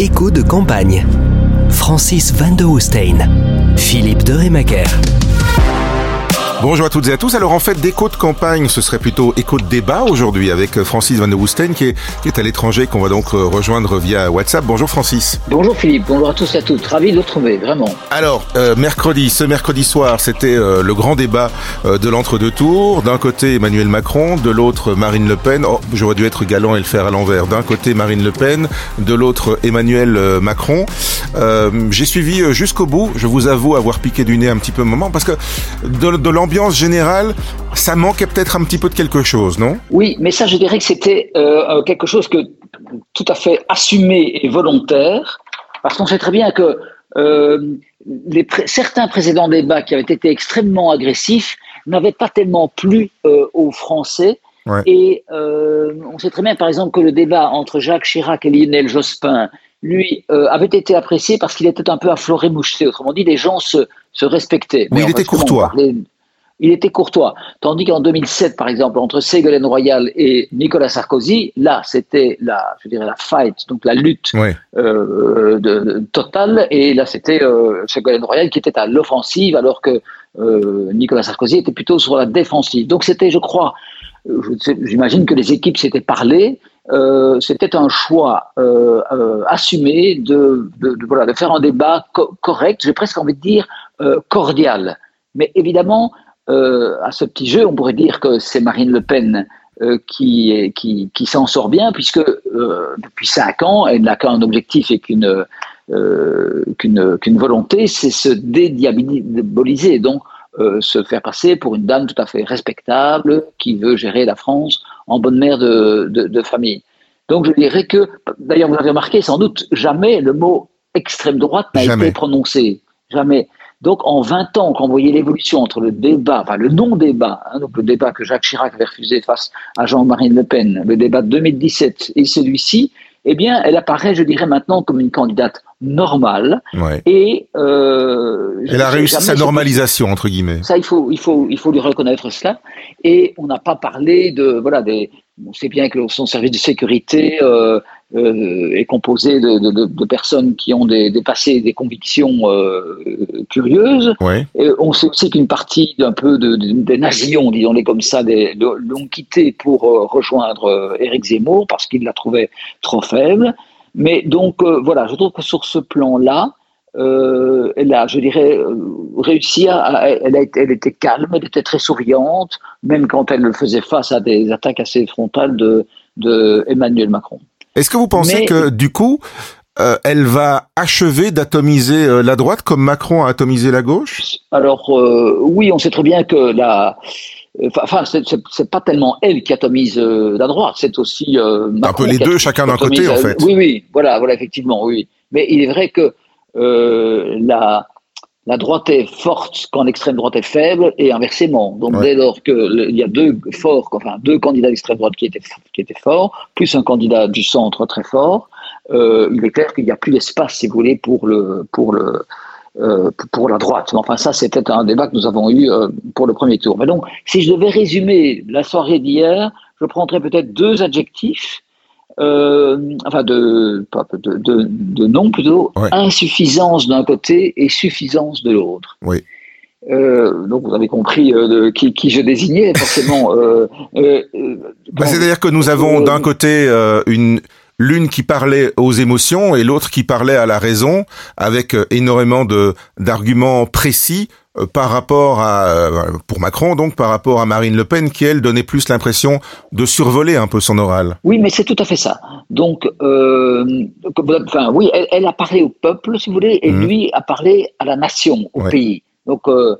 Écho de campagne. Francis Van de Hoestein. Philippe de Remaker. Bonjour à toutes et à tous. Alors en fait, d'écho de campagne, ce serait plutôt écho de débat aujourd'hui avec euh, Francis Van de Woosten qui est, qui est à l'étranger, qu'on va donc euh, rejoindre via WhatsApp. Bonjour Francis. Bonjour Philippe, bonjour à tous et à toutes. Ravi de vous retrouver, vraiment. Alors, euh, mercredi, ce mercredi soir, c'était euh, le grand débat euh, de l'entre-deux tours. D'un côté, Emmanuel Macron, de l'autre, Marine Le Pen. Oh, j'aurais dû être galant et le faire à l'envers. D'un côté, Marine Le Pen, de l'autre, Emmanuel Macron. J'ai suivi jusqu'au bout. Je vous avoue avoir piqué du nez un petit peu un moment parce que de, de l'ambiance l'ambiance générale, ça manquait peut-être un petit peu de quelque chose, non? Oui, mais ça, je dirais que c'était euh, quelque chose que tout à fait assumé et volontaire, parce qu'on sait très bien que euh, les pré certains précédents débats qui avaient été extrêmement agressifs n'avaient pas tellement plu euh, aux Français. Ouais. Et euh, on sait très bien, par exemple, que le débat entre Jacques Chirac et Lionel Jospin, lui, euh, avait été apprécié parce qu'il était un peu à fleuret moucheté. Autrement dit, les gens se, se respectaient. Oui, il était courtois. Il était courtois. Tandis qu'en 2007, par exemple, entre Ségolène Royal et Nicolas Sarkozy, là, c'était la, je dirais, la fight, donc la lutte euh, de, de, totale. Et là, c'était euh, Ségolène Royal qui était à l'offensive, alors que euh, Nicolas Sarkozy était plutôt sur la défensive. Donc, c'était, je crois, j'imagine que les équipes s'étaient parlé. Euh, c'était un choix euh, euh, assumé de, de, de, voilà, de faire un débat co correct, j'ai presque envie de dire cordial. Mais évidemment, à ce petit jeu, on pourrait dire que c'est Marine Le Pen euh, qui, qui, qui s'en sort bien, puisque euh, depuis cinq ans, elle n'a qu'un objectif et qu'une qu'une qu'une volonté, c'est se dédiaboliser, donc se faire passer pour une dame tout à fait respectable qui veut gérer la France en bonne mère de, de, de famille. Donc je dirais que, d'ailleurs vous avez remarqué sans doute, jamais le mot extrême droite n'a été prononcé. Jamais. Donc, en 20 ans, quand vous voyez l'évolution entre le débat, enfin le non-débat, hein, donc le débat que Jacques Chirac avait refusé face à Jean-Marie Le Pen, le débat de 2017 et celui-ci, eh bien, elle apparaît, je dirais maintenant, comme une candidate normale. Ouais. Et euh, elle a réussi sa normalisation entre guillemets. Ça, il faut, il faut, il faut lui reconnaître cela. Et on n'a pas parlé de, voilà, des. On sait bien que son service de sécurité euh, euh, est composé de, de, de, personnes qui ont des, des passés, des convictions euh, curieuses. Ouais. Et on sait aussi qu'une partie d'un peu de, des nations, disons-les comme ça, l'ont quitté pour euh, rejoindre euh, Éric Zemmour parce qu'il la trouvait trop faible. Mais donc euh, voilà, je trouve que sur ce plan-là, euh, elle a, je dirais, réussi à, elle, a, elle était calme, elle était très souriante, même quand elle faisait face à des attaques assez frontales de, de Emmanuel Macron. Est-ce que vous pensez Mais, que du coup, euh, elle va achever d'atomiser euh, la droite comme Macron a atomisé la gauche? Alors euh, oui, on sait très bien que la Enfin, c'est pas tellement elle qui atomise la droite, c'est aussi Macron un peu les deux, chacun d'un côté, en fait. Oui, oui, voilà, voilà, effectivement, oui. Mais il est vrai que la, la droite est forte quand l'extrême droite est faible et inversement. Donc ouais. dès lors qu'il y a deux forts, enfin deux candidats d'extrême droite qui étaient, qui étaient forts, plus un candidat du centre très fort, euh, il est clair qu'il n'y a plus d'espace, si vous voulez, pour le, pour le, euh, pour la droite. Mais enfin, ça, c'était un débat que nous avons eu euh, pour le premier tour. Mais donc, si je devais résumer la soirée d'hier, je prendrais peut-être deux adjectifs, euh, enfin, de, de, de, de nom plutôt, ouais. insuffisance d'un côté et suffisance de l'autre. Oui. Euh, donc vous avez compris euh, de qui, qui, je désignais forcément. Euh, bah, C'est-à-dire que nous avons d'un côté une l'une qui parlait aux émotions et l'autre qui parlait à la raison, avec énormément de d'arguments précis euh, par rapport à euh, pour Macron donc par rapport à Marine Le Pen qui elle donnait plus l'impression de survoler un peu son oral. Oui, mais c'est tout à fait ça. Donc, euh, enfin oui, elle, elle, a parlé au peuple, si vous voulez, et mmh. lui a parlé à la nation, au ouais. pays. Donc, euh,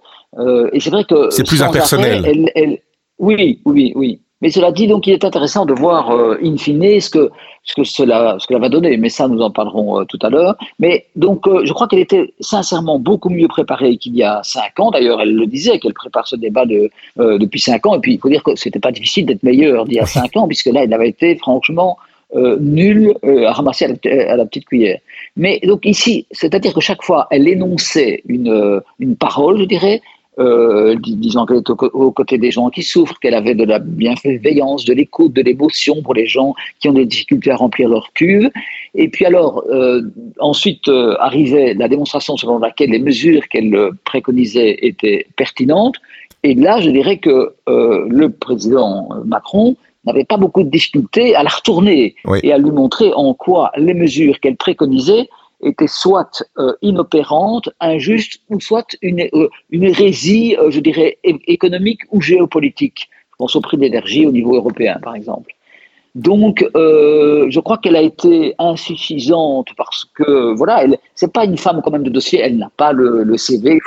et c'est vrai que c'est plus impersonnel. Arrêt, elle, elle, oui, oui, oui. Mais cela dit, donc, il est intéressant de voir, euh, in fine, ce que, ce que cela, ce que cela va donner. Mais ça, nous en parlerons euh, tout à l'heure. Mais donc, euh, je crois qu'elle était sincèrement beaucoup mieux préparée qu'il y a cinq ans. D'ailleurs, elle le disait qu'elle prépare ce débat de, euh, depuis cinq ans. Et puis, il faut dire que c'était pas difficile d'être meilleure d'il y a cinq ans, puisque là, elle avait été franchement euh, nulle à ramasser à la, à la, petite cuillère. Mais donc ici, c'est-à-dire que chaque fois, elle énonçait une, une parole, je dirais, euh, disant qu'elle est aux côtés des gens qui souffrent, qu'elle avait de la bienveillance, de l'écoute, de l'émotion pour les gens qui ont des difficultés à remplir leur cuve. Et puis alors, euh, ensuite euh, arrivait la démonstration selon laquelle les mesures qu'elle préconisait étaient pertinentes. Et là, je dirais que le président Macron n'avait pas beaucoup de difficultés à la retourner et à lui montrer en quoi les mesures qu'elle préconisait était soit euh, inopérante, injuste, ou soit une, euh, une hérésie, euh, je dirais, économique ou géopolitique. Je pense au prix de l'énergie au niveau européen, par exemple. Donc, je crois qu'elle a été insuffisante parce que, voilà, elle, c'est pas une femme quand même de dossier, elle n'a pas le, le CV,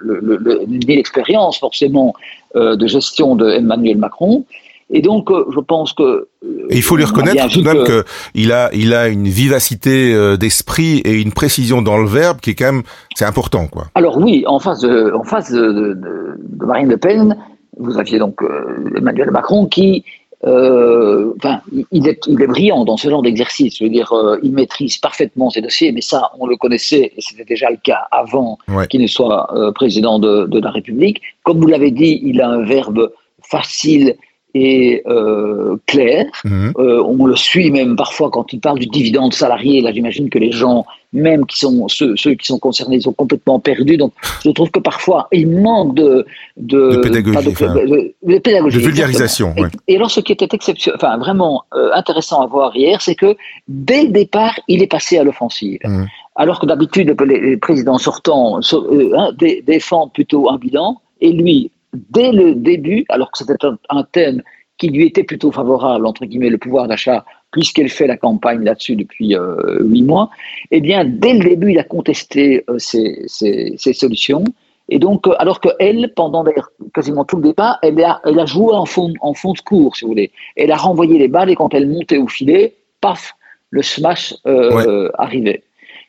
le, ni l'expérience forcément de gestion de Emmanuel Macron. Et donc, euh, je pense que euh, il faut lui reconnaître tout de même qu'il a, il a une vivacité euh, d'esprit et une précision dans le verbe qui est quand même, c'est important, quoi. Alors oui, en face de, en face de, de, Marine Le Pen, vous aviez donc Emmanuel Macron qui, enfin, il est, il est brillant dans ce genre d'exercice. Je veux dire, il maîtrise parfaitement ses dossiers, mais ça, on le connaissait et c'était déjà le cas avant qu'il ne soit président de, de la République. Comme vous l'avez dit, il a un verbe facile et euh, clair. Mhm. Euh, on le suit même parfois quand il parle du dividende salarié. Là, j'imagine que les gens, même qui sont ceux, ceux, qui sont concernés, sont complètement perdus. Donc, je trouve que parfois il manque de de, de pédagogie, de, pédagogie, de vulgarisation. Et, alors, ce qui était exceptionnel, enfin vraiment euh, intéressant à voir hier, c'est que dès le départ, il est passé à l'offensive. Mhm. Alors que d'habitude, les, présidents sortants euh, défendent plutôt un bilan, et lui, dès le début, alors que c'était un, thème qui lui était plutôt favorable, entre guillemets, le pouvoir d'achat, puisqu'elle fait la campagne là-dessus depuis euh, huit mois, eh bien, dès le début, il a contesté euh, ces, solutions. Et donc, euh, alors qu'elle, pendant quasiment tout le débat, elle a, elle a joué en fond, en fond de cours, si vous voulez. Elle a renvoyé les balles et quand elle montait au filet, paf, le smash arrivait.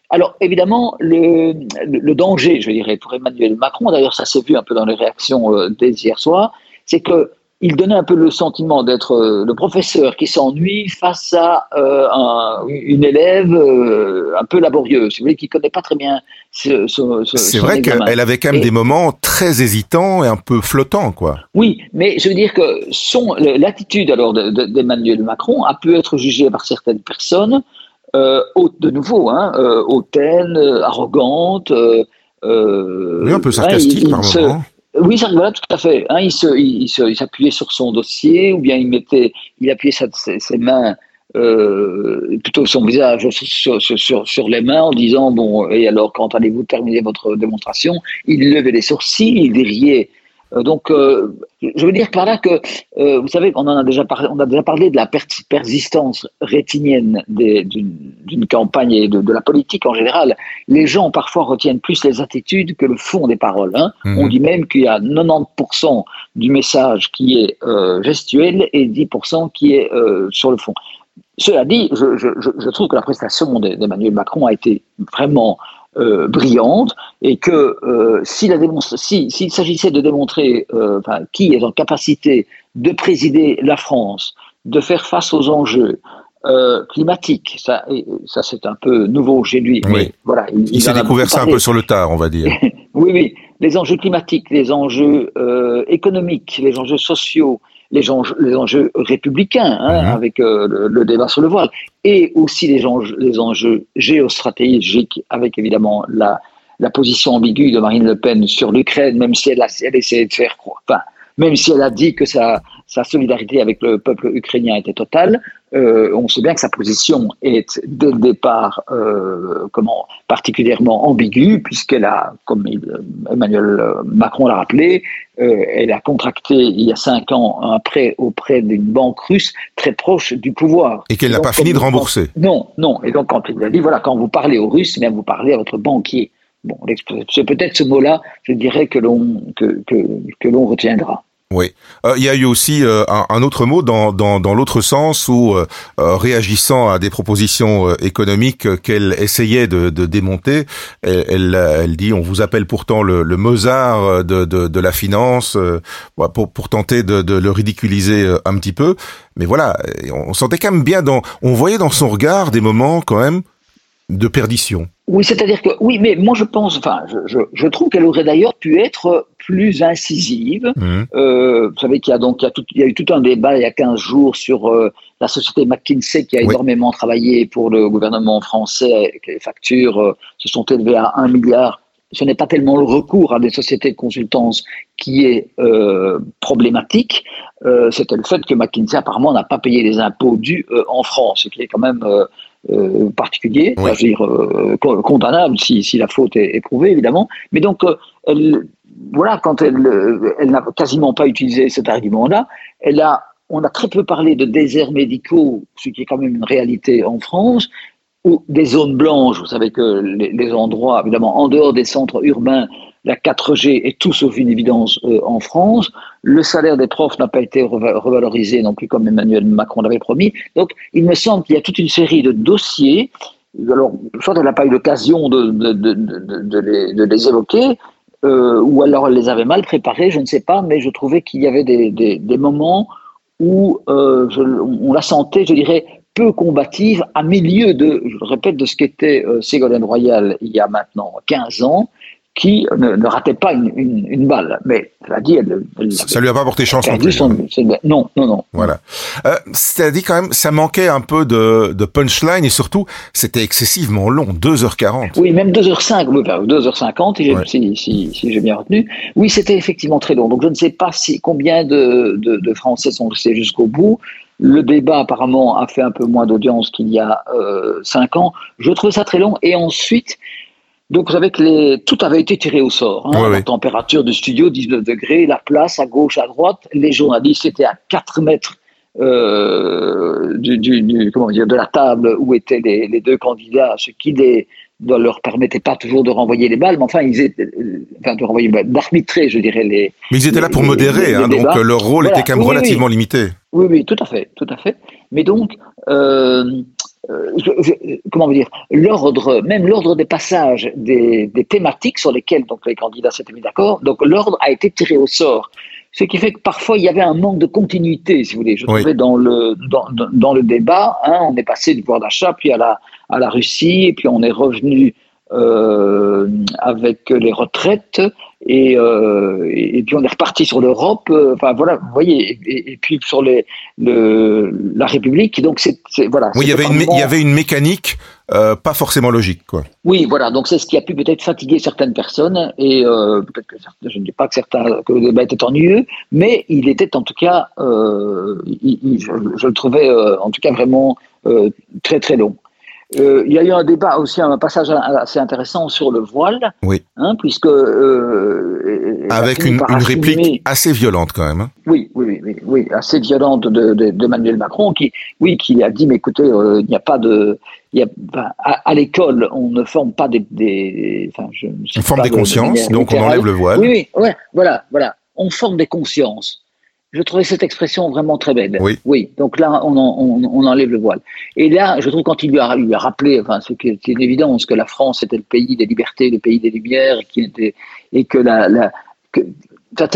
Alors évidemment, le, danger, je dirais, pour Emmanuel Macron, d'ailleurs ça s'est vu un peu dans les réactions euh, dès hier soir, c'est que il donnait un peu le sentiment d'être euh, le professeur qui s'ennuie face à euh, une élève un peu laborieuse, vous voulez, qui connaît pas très bien ce, C'est vrai qu'elle avait quand même des moments très hésitants et un peu flottants, quoi. Oui, mais je veux dire que son l'attitude alors d'Emmanuel Macron a pu être jugée par certaines personnes euh, de nouveau, hein, euh, hautaine, euh, arrogante. oui, un peu sarcastique par moment. Oui, ça, voilà, tout à fait. Hein, il, se, il, il s'appuyait sur son dossier, ou bien il mettait, il appuyait ses, mains, plutôt son visage sur, sur, sur, les mains en disant bon, et alors quand allez-vous terminer votre démonstration? Il levait les sourcils, il riait euh, donc, euh, je veux dire par là que, euh, vous savez, on en a déjà parlé, on a déjà parlé de la persistance rétinienne d'une campagne et de, la politique en général. Les gens parfois retiennent plus les attitudes que le fond des paroles. Hein. Mhm. On dit même qu'il y a 90% du message qui est gestuel et 10% qui est sur le fond. Cela dit, je, je trouve que la prestation d'Emmanuel Macron a été vraiment euh, brillante et que euh, s'il s'agissait de démontrer euh, qui est en capacité de présider la France, de faire face aux enjeux climatiques, ça, ça c'est un peu nouveau chez lui. Mais voilà, il, s'est découvert ça un peu sur le tard, on va dire. oui, oui, les enjeux climatiques, les enjeux économiques, les enjeux sociaux, les enjeux, les enjeux républicains, hein, avec euh, le, débat sur le voile, et aussi les enjeux, les enjeux géostratégiques, avec évidemment la, la position ambiguë de Marine Le Pen sur l'Ukraine, même si elle, a, elle essayé de faire croire, enfin, même si elle a dit que sa, sa solidarité avec le peuple ukrainien était totale, euh, on sait bien que sa position est dès le départ euh, comment, particulièrement ambiguë, puisqu'elle a, comme Emmanuel Macron l'a rappelé, euh, elle a contracté il y a cinq ans un prêt auprès d'une banque russe très proche du pouvoir. Et qu'elle n'a pas fini de rembourser. Non, non. Et donc, quand il a dit, voilà, quand vous parlez aux Russes, bien vous parlez à votre banquier. Bon, c'est peut-être ce mot-là, je dirais, que l'on que, que, que l'on retiendra. Oui, euh, il y a eu aussi euh, un, autre mot dans, dans, dans l'autre sens où, euh, réagissant à des propositions économiques qu'elle essayait de, de démonter, elle, elle, dit on vous appelle pourtant le, le Mozart de, de, de, la finance pour, pour tenter de, de, le ridiculiser un petit peu. Mais voilà, on sentait quand même bien dans, on voyait dans son regard des moments quand même de perdition. Oui, c'est-à-dire que oui, mais moi je pense, enfin, je, je, trouve qu'elle aurait d'ailleurs pu être plus incisive. Mmh. Euh, vous savez qu'il y a donc il y a, tout, il y a, eu tout un débat il y a 15 jours sur euh, la société McKinsey qui a énormément travaillé pour le gouvernement français. les factures euh, se sont élevées à 1 milliard. Ce n'est pas tellement le recours à des sociétés de consultance qui est euh, problématique, c'était le fait que McKinsey apparemment n'a pas payé les impôts dus en France, ce qui est quand même euh, particulier, dire euh, condamnable si, si, la faute est, prouvée évidemment. Mais donc, euh, elle, voilà, quand elle, elle n'a quasiment pas utilisé cet argument-là, elle a, on a très peu parlé de déserts médicaux, ce qui est quand même une réalité en France, ou des zones blanches. Vous savez que les, les endroits, évidemment, en dehors des centres urbains, la 4G est tout sauf une évidence euh, en France. Le salaire des profs n'a pas été revalorisé non plus comme Emmanuel Macron l'avait promis. Donc, il me semble qu'il y a toute une série de dossiers. Alors, soit elle n'a pas eu l'occasion de, les, évoquer, euh, ou alors elle les avait mal préparés, je ne sais pas, mais je trouvais qu'il y avait des, moments où euh, on la sentait, je dirais, peu combative à milieu de, je le répète, de ce qu'était Ségolène Royal il y a maintenant 15 ans, qui ne, ne, ratait pas une, une, une, balle. Mais cela dit, elle, elle ça lui a pas porté chance non plus. Son, non, non, non. Voilà. Euh, C'est-à-dire quand même, ça manquait un peu de, de punchline et surtout, c'était excessivement long, 2h40. Oui, même 2h05, 2h50 si, si, si, j'ai bien retenu. Oui, c'était effectivement très long. Donc je ne sais pas si combien de, de, de Français sont restés jusqu'au bout. Le débat apparemment a fait un peu moins d'audience qu'il y a euh, 5 ans. Je trouve ça très long. Et ensuite, donc, que les, tout avait été tiré au sort. Hein, la température du studio, 19 degrés, la place à gauche, à droite. Les journalistes étaient à 4 mètres euh, du, du, comment dire, de la table où étaient les, les deux candidats, ce qui les, ne leur permettait pas toujours de renvoyer les balles, mais enfin, ils étaient, enfin, de renvoyer, d'arbitrer, je dirais, les. Mais ils étaient là pour modérer, les, hein, donc leur rôle était quand même oui, relativement oui. limité. Oui, oui, tout à fait, tout à fait. Mais donc, euh, euh, je, je, comment dire, l'ordre, même l'ordre des passages des, des, thématiques sur lesquelles donc les candidats s'étaient mis d'accord, donc l'ordre a été tiré au sort. Ce qui fait que parfois il y avait un manque de continuité, si vous voulez. Je oui. trouvais dans le dans, dans le débat, hein, on est passé du pouvoir d'achat puis à la à la Russie, et puis on est revenu euh, avec les retraites et, euh, et, puis on est reparti sur l'Europe. Euh, enfin voilà, vous voyez, et, et, puis sur les, le, la République. Donc c'est voilà. Oui, il y avait une, il y avait une mécanique euh, pas forcément logique, quoi. Oui, voilà. Donc c'est ce qui a pu peut-être fatiguer certaines personnes et euh, peut-être que certains, je ne dis pas que certains que le débat était ennuyeux, mais il était en tout cas, euh, il, il, je, je, le trouvais en tout cas vraiment très très long. Euh, il y a eu un débat aussi, un passage assez intéressant sur le voile, oui. hein, puisque euh, avec une, une réplique assez violente quand même. Hein. Oui, oui, oui, oui, assez violente de, de, de, Emmanuel Macron, qui, oui, qui a dit, mais écoutez, euh, il n'y a pas de, il y a, enfin, à, à l'école, on ne forme pas des, des enfin, je, on forme des consciences, donc on enlève le voile. Oui, oui, ouais, voilà, voilà, on forme des consciences. Je trouvais cette expression vraiment très belle. Oui. Oui. Donc là, on, on, on, enlève le voile. Et là, je trouve quand il lui a, lui a rappelé, enfin, c'est une évidence que la France était le pays des libertés, le pays des lumières, et, était, et que la, la que,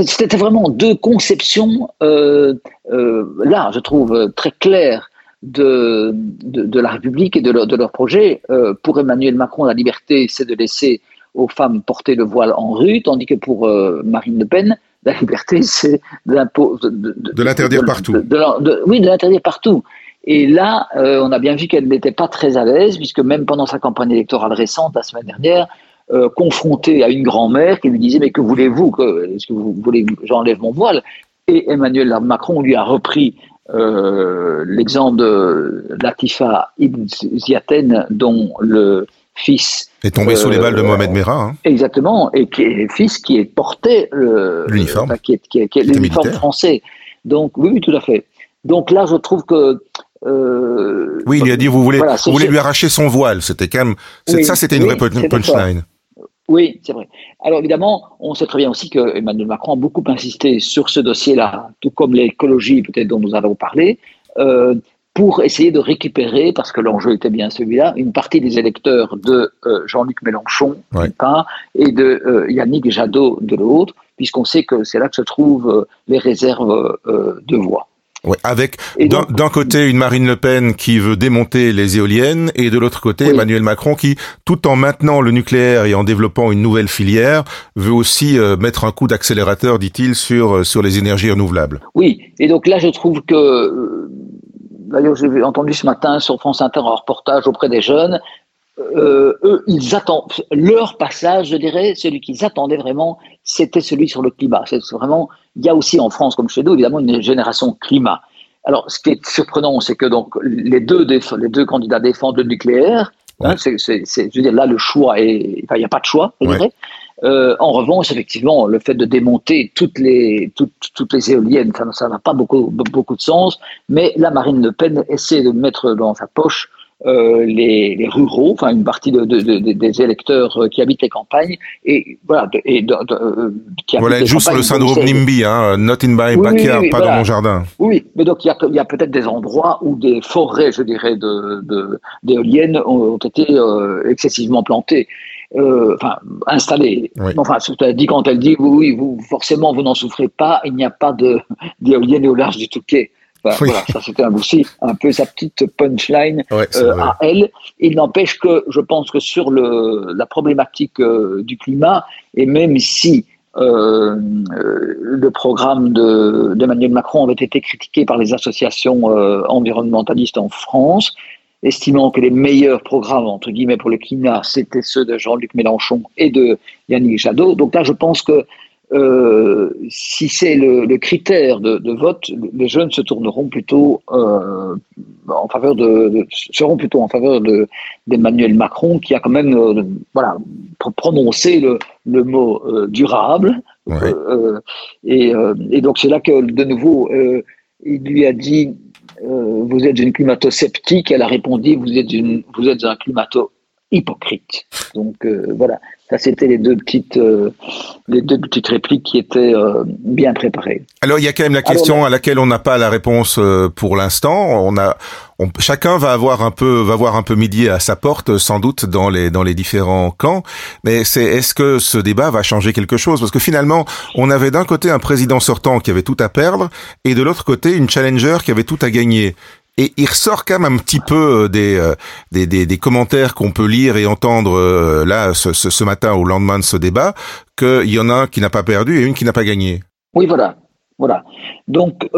c'était vraiment deux conceptions euh, euh, là, je trouve très claires de, de, de, la République et de leur, de leur projet. Euh, pour Emmanuel Macron, la liberté, c'est de laisser aux femmes porter le voile en rue, tandis que pour euh, Marine Le Pen, la liberté, c'est de, de, de, de l'interdire partout. oui, de l'interdire partout. Et là, euh, on a bien vu qu'elle n'était pas très à l'aise, puisque même pendant sa campagne électorale récente, la semaine dernière, euh, confrontée à une grand-mère qui lui disait Mais que voulez-vous que, Est-ce que vous voulez que j'enlève mon voile? Et Emmanuel Macron lui a repris euh, l'exemple de Latifa Ibn Ziaten, dont le fils est tombé euh, sous les balles de Mohamed Merah. Hein. Exactement, et qui est fils qui est porté l'uniforme, qui est, qui est, qui est l'uniforme français. Donc oui, oui, tout à fait. Donc là, je trouve que euh, oui, il lui a dit vous voulez, voilà, vous voulez lui arracher son voile. C'était quand même oui, ça, c'était une oui, vraie punchline. Oui, c'est vrai. Alors évidemment, on sait très bien aussi que Emmanuel Macron a beaucoup insisté sur ce dossier-là, tout comme l'écologie peut-être dont nous avons parlé. Euh, pour essayer de récupérer, parce que l'enjeu était bien celui-là, une partie des électeurs de euh, Jean-Luc Mélenchon, ouais. part, et de euh, Yannick Jadot de l'autre, puisqu'on sait que c'est là que se trouvent euh, les réserves de voix. Ouais, avec d'un côté une Marine Le Pen qui veut démonter les éoliennes et de l'autre côté Emmanuel Macron qui, tout en maintenant le nucléaire et en développant une nouvelle filière, veut aussi euh, mettre un coup d'accélérateur, dit-il, sur sur les énergies renouvelables. Oui, et donc là je trouve que d'ailleurs j'ai entendu ce matin sur France Inter un reportage auprès des jeunes. eux, ils attendent leur passage, je dirais, celui qu'ils attendaient vraiment, c'était celui sur le climat. C'est vraiment il y a aussi en France, comme chez nous, évidemment, une génération climat. Alors, ce qui est surprenant, c'est que donc les deux, les deux candidats défendent le nucléaire. Hein, c'est, je veux dire, là, le choix est, enfin, il n'y a pas de choix, je dirais. Euh, en revanche, effectivement, le fait de démonter toutes les, toutes, toutes les éoliennes, ça n'a pas beaucoup, beaucoup de sens. Mais la Marine Le Pen essaie de mettre dans sa poche euh, les, les, ruraux, enfin une partie de, de, de, des électeurs euh, qui habitent les campagnes et voilà, et euh, qui voilà juste le syndrome NIMBY, hein, not in my backyard, pas dans mon jardin. Oui, mais donc il y a, a peut-être des endroits où des forêts, je dirais, de d'éoliennes ont, ont, été euh, excessivement plantées. Euh, enfin installées. Enfin, dit quand elle dit oui, vous forcément vous n'en souffrez pas, il n'y a pas de d'éoliennes au large du Touquet. Voilà, ça c'était aussi un peu sa petite punchline euh, à elle. Il n'empêche que je pense que sur le, la problématique euh, du climat, et même si euh, le programme d'Emmanuel Macron avait été critiqué par les associations environnementalistes en France, estimant que les meilleurs programmes, entre guillemets, pour le climat, c'était ceux de Jean-Luc Mélenchon et de Yannick Jadot. Donc là, je pense que euh, si c'est le, le, critère de, de, vote, les jeunes se tourneront plutôt euh, en faveur de, seront plutôt en faveur de d'Emmanuel Macron, qui a quand même euh, voilà prononcé le, le mot euh, durable. Euh, et, et, donc c'est là que de nouveau il lui a dit vous êtes une climato-sceptique. Elle a répondu vous êtes une vous êtes un climato hypocrite. Donc voilà, ça, c'était les deux petites, euh, les deux petites répliques qui étaient euh, bien préparées. Alors, il y a quand même la question à laquelle on n'a pas la réponse euh, pour l'instant. On a, on, chacun va avoir un peu, va voir un peu midi à sa porte, sans doute dans les dans les différents camps. Mais c'est, est-ce que ce débat va changer quelque chose? Parce que finalement, on avait d'un côté un président sortant qui avait tout à perdre, et de l'autre côté une challenger qui avait tout à gagner. Et il ressort quand même un petit peu euh, euh, des, des, commentaires qu'on peut lire et entendre euh, là ce, ce, matin au lendemain de ce débat, qu'il y en a un qui n'a pas perdu et une qui n'a pas gagné. Oui, voilà. Voilà. Donc,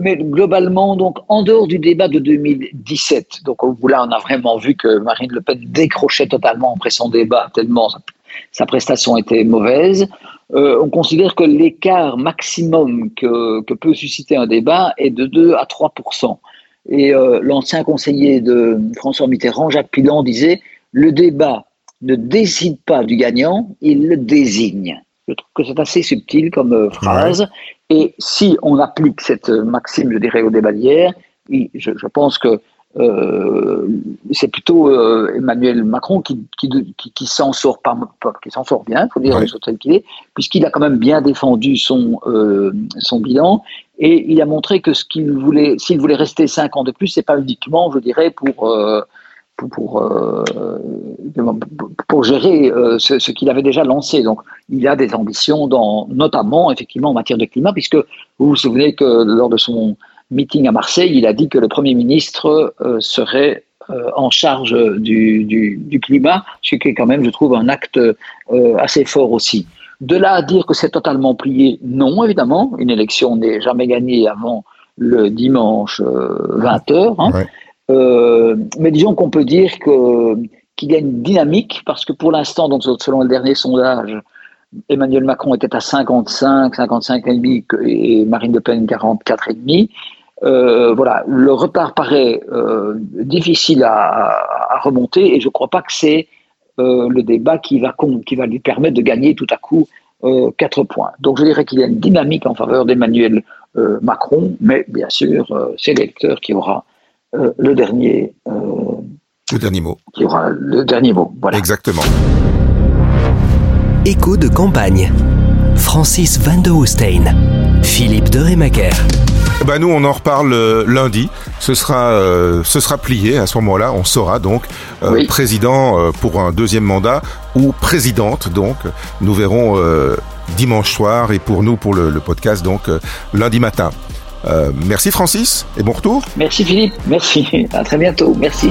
mais globalement, donc en dehors du débat de 2017, donc là, on a vraiment vu que Marine Le Pen décrochait totalement après son débat tellement sa, prestation était mauvaise. On considère que l'écart maximum que, peut susciter un débat est de 2 à 3 et euh, l'ancien conseiller de François Mitterrand, Jacques Pilon, disait Le débat ne décide pas du gagnant, il le désigne. Je trouve que c'est assez subtil comme euh, phrase. Et si on applique cette maxime, je dirais, au débat d'hier, je, je, pense que euh, c'est plutôt euh, Emmanuel Macron qui, qui, qui, qui s'en sort pas, qui s'en sort bien, faut dire qu'il est, puisqu'il a quand même bien défendu son euh, son bilan et il a montré que ce qu'il voulait, s'il voulait rester cinq ans de plus, c'est pas uniquement, je dirais, pour euh, pour, pour, euh, pour, gérer euh, ce, qu'il avait déjà lancé. Donc, il a des ambitions, dans, notamment, effectivement, en matière de climat, puisque vous vous souvenez que lors de son meeting à Marseille, il a dit que le Premier ministre euh, serait euh, en charge du, climat, ce qui est quand même, je trouve, un acte euh, assez fort aussi. De là à dire que c'est totalement plié, non, évidemment. Une élection n'est jamais gagnée avant le dimanche 20h. Hein. Ouais. mais disons qu'on peut dire que qu'il y a une dynamique, parce que pour l'instant, donc selon le dernier sondage, Emmanuel Macron était à 55, 55,5 et Marine Le Pen 44,5. Euh, voilà, le retard paraît euh, difficile à, à, remonter et je ne crois pas que c'est euh, le débat qui va, qui va lui permettre de gagner tout à coup euh, 4 points. Donc je dirais qu'il y a une dynamique en faveur d'Emmanuel euh, Macron, mais bien sûr, euh, c'est l'électeur qui aura le dernier. le dernier mot. Qui aura le dernier mot. Voilà. Exactement. Écho de campagne. Francis Van de Hoostein. Philippe de Rémaker. Bah nous on en reparle euh, lundi. Ce sera euh, ce sera plié à ce moment-là. On saura donc euh, oui. président euh, pour un deuxième mandat ou présidente donc. Nous verrons euh, dimanche soir et pour nous pour le, le podcast donc lundi matin. merci Francis et bon retour. Merci Philippe, merci. À très bientôt. Merci.